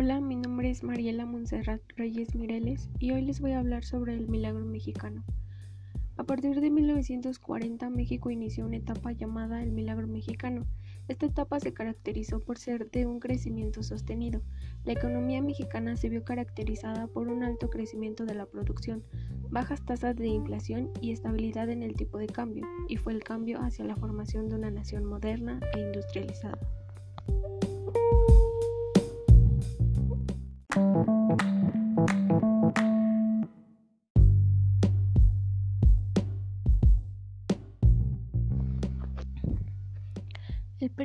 Hola, mi nombre es Mariela Montserrat Reyes Mireles y hoy les voy a hablar sobre el milagro mexicano. A partir de 1940 México inició una etapa llamada el milagro mexicano. Esta etapa se caracterizó por ser de un crecimiento sostenido. La economía mexicana se vio caracterizada por un alto crecimiento de la producción, bajas tasas de inflación y estabilidad en el tipo de cambio, y fue el cambio hacia la formación de una nación moderna e industrializada.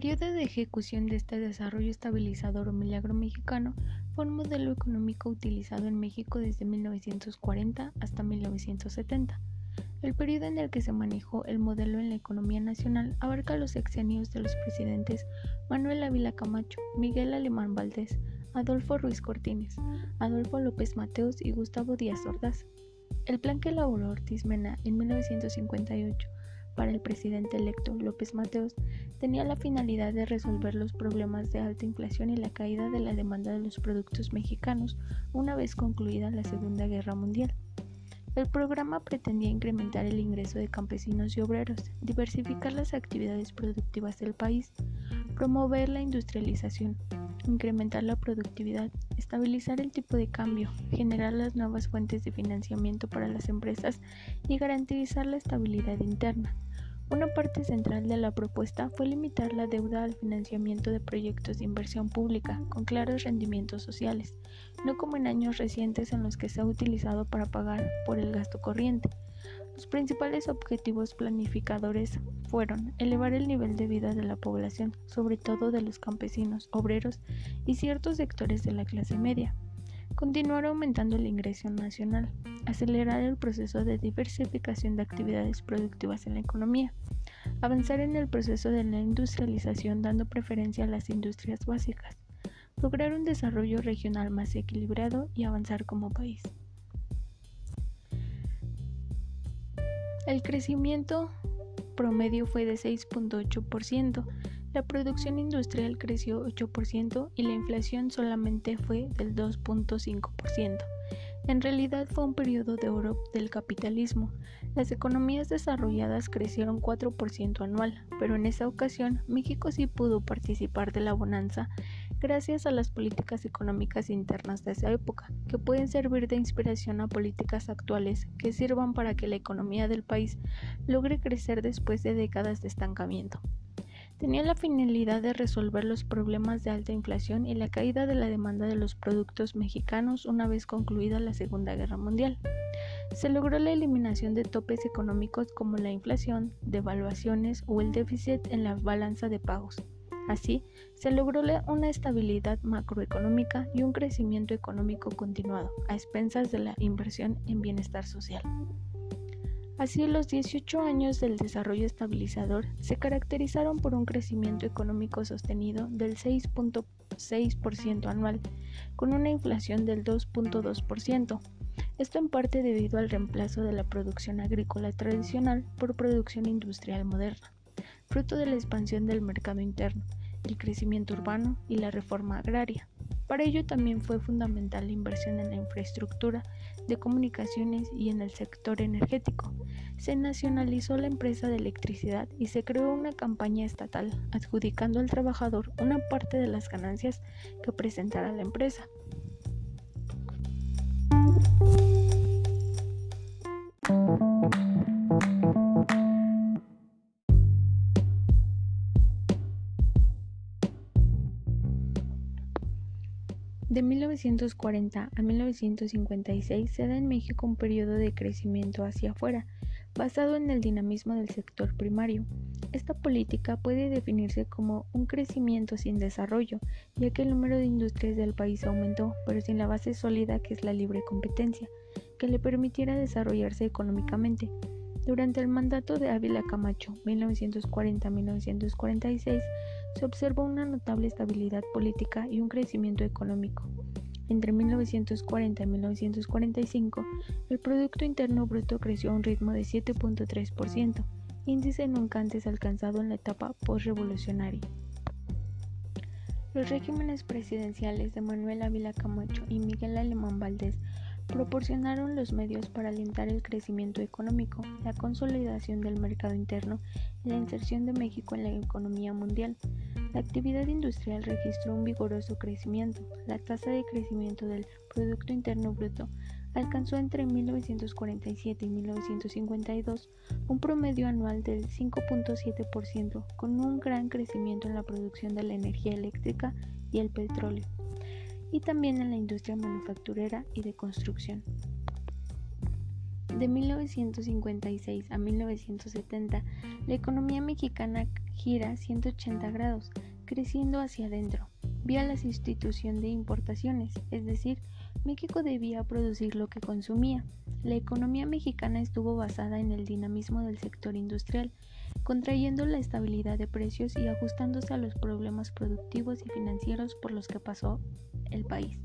Periodo de ejecución de este desarrollo estabilizador o milagro mexicano fue un modelo económico utilizado en México desde 1940 hasta 1970. El periodo en el que se manejó el modelo en la economía nacional abarca los sexenios de los presidentes Manuel Ávila Camacho, Miguel Alemán Valdés, Adolfo Ruiz Cortines, Adolfo López Mateos y Gustavo Díaz Ordaz. El plan que elaboró Ortiz Mena en 1958 para el presidente electo López Mateos tenía la finalidad de resolver los problemas de alta inflación y la caída de la demanda de los productos mexicanos una vez concluida la Segunda Guerra Mundial. El programa pretendía incrementar el ingreso de campesinos y obreros, diversificar las actividades productivas del país, promover la industrialización, incrementar la productividad, estabilizar el tipo de cambio, generar las nuevas fuentes de financiamiento para las empresas y garantizar la estabilidad interna. Una parte central de la propuesta fue limitar la deuda al financiamiento de proyectos de inversión pública con claros rendimientos sociales, no como en años recientes en los que se ha utilizado para pagar por el gasto corriente. Los principales objetivos planificadores fueron elevar el nivel de vida de la población, sobre todo de los campesinos, obreros y ciertos sectores de la clase media, continuar aumentando el ingreso nacional, acelerar el proceso de diversificación de actividades productivas en la economía, avanzar en el proceso de la industrialización dando preferencia a las industrias básicas, lograr un desarrollo regional más equilibrado y avanzar como país. El crecimiento promedio fue de 6.8%, la producción industrial creció 8% y la inflación solamente fue del 2.5%. En realidad fue un periodo de oro del capitalismo. Las economías desarrolladas crecieron 4% anual, pero en esa ocasión México sí pudo participar de la bonanza gracias a las políticas económicas internas de esa época, que pueden servir de inspiración a políticas actuales que sirvan para que la economía del país logre crecer después de décadas de estancamiento tenía la finalidad de resolver los problemas de alta inflación y la caída de la demanda de los productos mexicanos una vez concluida la Segunda Guerra Mundial. Se logró la eliminación de topes económicos como la inflación, devaluaciones o el déficit en la balanza de pagos. Así, se logró una estabilidad macroeconómica y un crecimiento económico continuado, a expensas de la inversión en bienestar social. Así, los 18 años del desarrollo estabilizador se caracterizaron por un crecimiento económico sostenido del 6.6% anual, con una inflación del 2.2%. Esto en parte debido al reemplazo de la producción agrícola tradicional por producción industrial moderna, fruto de la expansión del mercado interno, el crecimiento urbano y la reforma agraria. Para ello también fue fundamental la inversión en la infraestructura de comunicaciones y en el sector energético. Se nacionalizó la empresa de electricidad y se creó una campaña estatal adjudicando al trabajador una parte de las ganancias que presentara la empresa. De 1940 a 1956 se da en México un periodo de crecimiento hacia afuera, basado en el dinamismo del sector primario. Esta política puede definirse como un crecimiento sin desarrollo, ya que el número de industrias del país aumentó, pero sin la base sólida que es la libre competencia, que le permitiera desarrollarse económicamente. Durante el mandato de Ávila Camacho, 1940-1946, se observó una notable estabilidad política y un crecimiento económico. Entre 1940 y 1945, el Producto Interno Bruto creció a un ritmo de 7.3%, índice nunca antes alcanzado en la etapa postrevolucionaria. Los regímenes presidenciales de Manuel Ávila Camacho y Miguel Alemán Valdés proporcionaron los medios para alentar el crecimiento económico, la consolidación del mercado interno y la inserción de México en la economía mundial. La actividad industrial registró un vigoroso crecimiento. La tasa de crecimiento del Producto Interno Bruto alcanzó entre 1947 y 1952 un promedio anual del 5.7%, con un gran crecimiento en la producción de la energía eléctrica y el petróleo, y también en la industria manufacturera y de construcción. De 1956 a 1970, la economía mexicana gira 180 grados, creciendo hacia adentro, vía la sustitución de importaciones, es decir, México debía producir lo que consumía. La economía mexicana estuvo basada en el dinamismo del sector industrial, contrayendo la estabilidad de precios y ajustándose a los problemas productivos y financieros por los que pasó el país.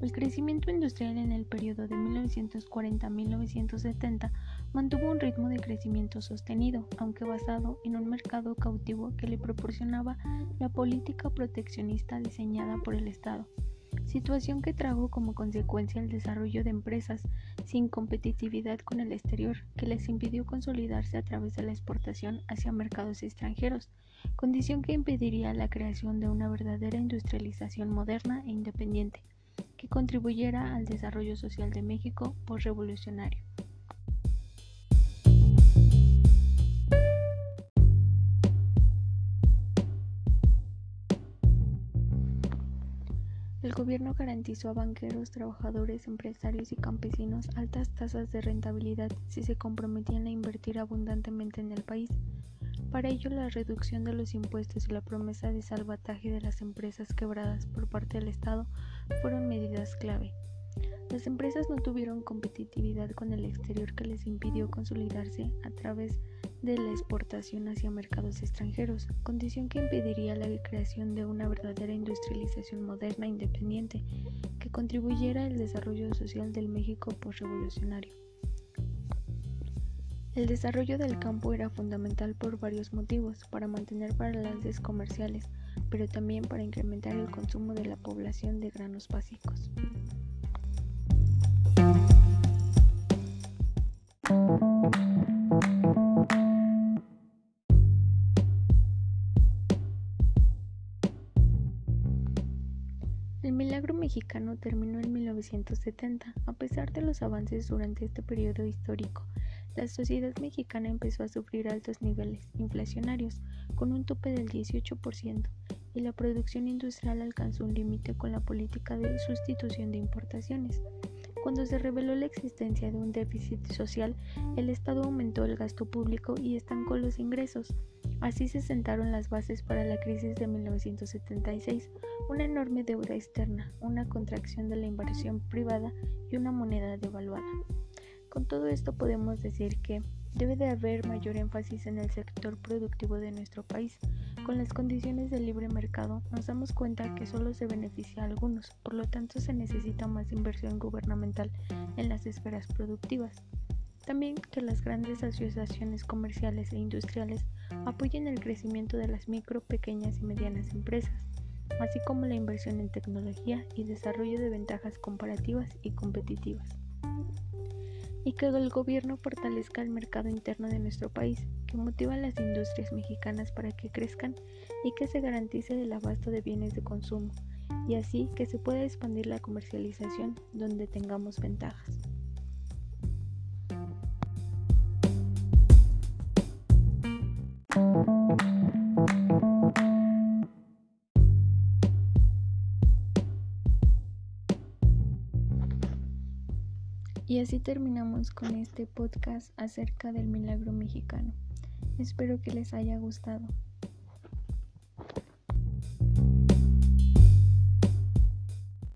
El crecimiento industrial en el periodo de 1940 a 1970 mantuvo un ritmo de crecimiento sostenido, aunque basado en un mercado cautivo que le proporcionaba la política proteccionista diseñada por el Estado situación que trajo como consecuencia el desarrollo de empresas sin competitividad con el exterior, que les impidió consolidarse a través de la exportación hacia mercados extranjeros, condición que impediría la creación de una verdadera industrialización moderna e independiente, que contribuyera al desarrollo social de México postrevolucionario. El gobierno garantizó a banqueros, trabajadores, empresarios y campesinos altas tasas de rentabilidad si se comprometían a invertir abundantemente en el país. Para ello, la reducción de los impuestos y la promesa de salvataje de las empresas quebradas por parte del Estado fueron medidas clave. Las empresas no tuvieron competitividad con el exterior que les impidió consolidarse a través de la exportación hacia mercados extranjeros, condición que impediría la creación de una verdadera industrialización moderna e independiente que contribuyera al desarrollo social del México postrevolucionario. El desarrollo del campo era fundamental por varios motivos, para mantener balances comerciales, pero también para incrementar el consumo de la población de granos básicos. El milagro mexicano terminó en 1970. A pesar de los avances durante este periodo histórico, la sociedad mexicana empezó a sufrir altos niveles inflacionarios, con un tope del 18%, y la producción industrial alcanzó un límite con la política de sustitución de importaciones. Cuando se reveló la existencia de un déficit social, el Estado aumentó el gasto público y estancó los ingresos. Así se sentaron las bases para la crisis de 1976, una enorme deuda externa, una contracción de la inversión privada y una moneda devaluada. Con todo esto podemos decir que debe de haber mayor énfasis en el sector productivo de nuestro país. Con las condiciones del libre mercado nos damos cuenta que solo se beneficia a algunos, por lo tanto se necesita más inversión gubernamental en las esferas productivas. También que las grandes asociaciones comerciales e industriales apoyen el crecimiento de las micro, pequeñas y medianas empresas, así como la inversión en tecnología y desarrollo de ventajas comparativas y competitivas. Y que el gobierno fortalezca el mercado interno de nuestro país, que motiva a las industrias mexicanas para que crezcan y que se garantice el abasto de bienes de consumo, y así que se pueda expandir la comercialización donde tengamos ventajas. Y así terminamos con este podcast acerca del milagro mexicano. Espero que les haya gustado.